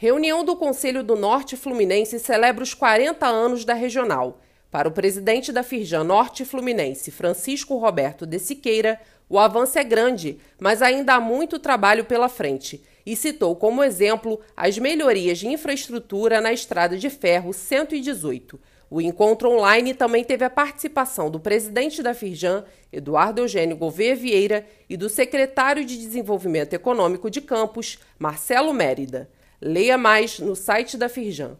Reunião do Conselho do Norte Fluminense celebra os 40 anos da regional. Para o presidente da Firjan Norte Fluminense, Francisco Roberto de Siqueira, o avanço é grande, mas ainda há muito trabalho pela frente, e citou como exemplo as melhorias de infraestrutura na estrada de ferro 118. O encontro online também teve a participação do presidente da Firjan, Eduardo Eugênio Gouveia Vieira, e do secretário de Desenvolvimento Econômico de Campos, Marcelo Mérida. Leia mais no site da Firjan.